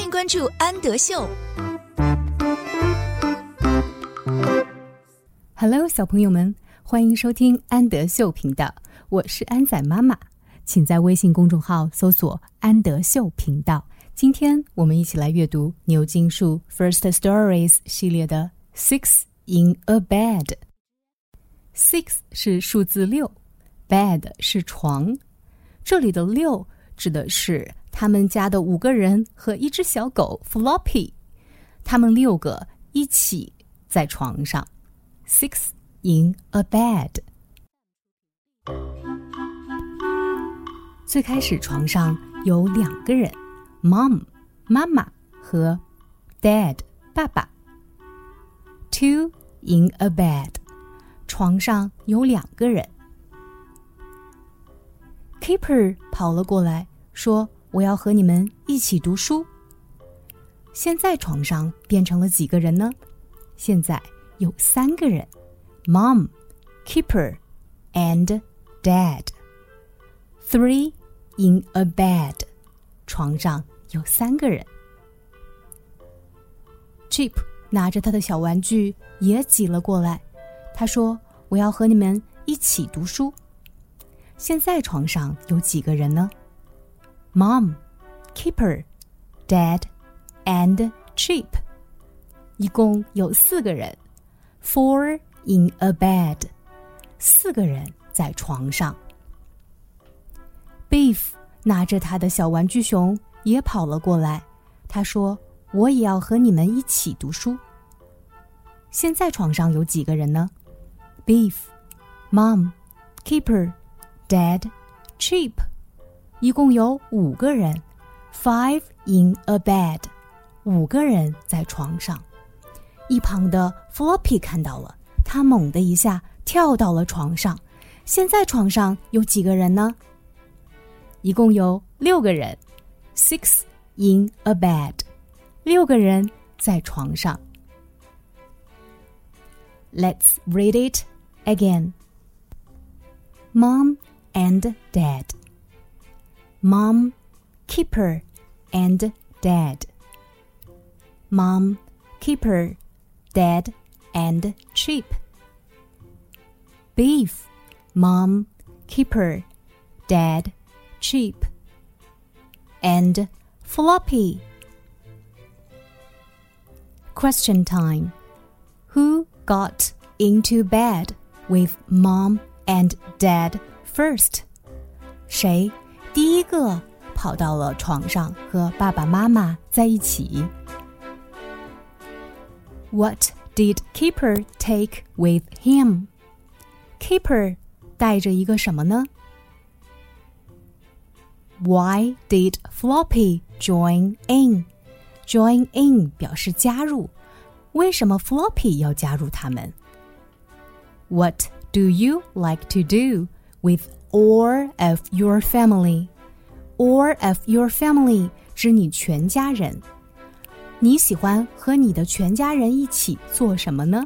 欢迎关注安德秀。Hello，小朋友们，欢迎收听安德秀频道，我是安仔妈妈，请在微信公众号搜索“安德秀频道”。今天我们一起来阅读牛津树 First Stories 系列的《Six in a Bed》。Six 是数字六，bed 是床。这里的六指的是他们家的五个人和一只小狗 Floppy，他们六个一起在床上。Six in a bed。最开始床上有两个人，Mom 妈妈和 Dad 爸爸。Two in a bed。床上有两个人。Keeper 跑了过来，说：“我要和你们一起读书。”现在床上变成了几个人呢？现在有三个人：Mom、Keeper and Dad。Three in a bed。床上有三个人。Chip 拿着他的小玩具也挤了过来，他说：“我要和你们一起读书。”现在床上有几个人呢？Mom、Keeper、Dad and Chip，一共有四个人。Four in a bed，四个人在床上。Beef 拿着他的小玩具熊也跑了过来，他说：“我也要和你们一起读书。”现在床上有几个人呢？Beef、Mom、Keeper。Dad, cheap，一共有五个人，five in a bed，五个人在床上。一旁的 Floppy 看到了，他猛地一下跳到了床上。现在床上有几个人呢？一共有六个人，six in a bed，六个人在床上。Let's read it again. Mom and dad. Mom, keeper, and dad. Mom, keeper, dad, and sheep. Beef, mom, keeper, dad, sheep. And floppy. Question time. Who got into bed with mom and dad First，谁第一个跑到了床上和爸爸妈妈在一起？What did Keeper take with him? Keeper 带着一个什么呢？Why did Floppy join in? Join in 表示加入，为什么 Floppy 要加入他们？What do you like to do? with all of your family. All of your family 指你全家人。你喜欢和你的全家人一起做什么呢？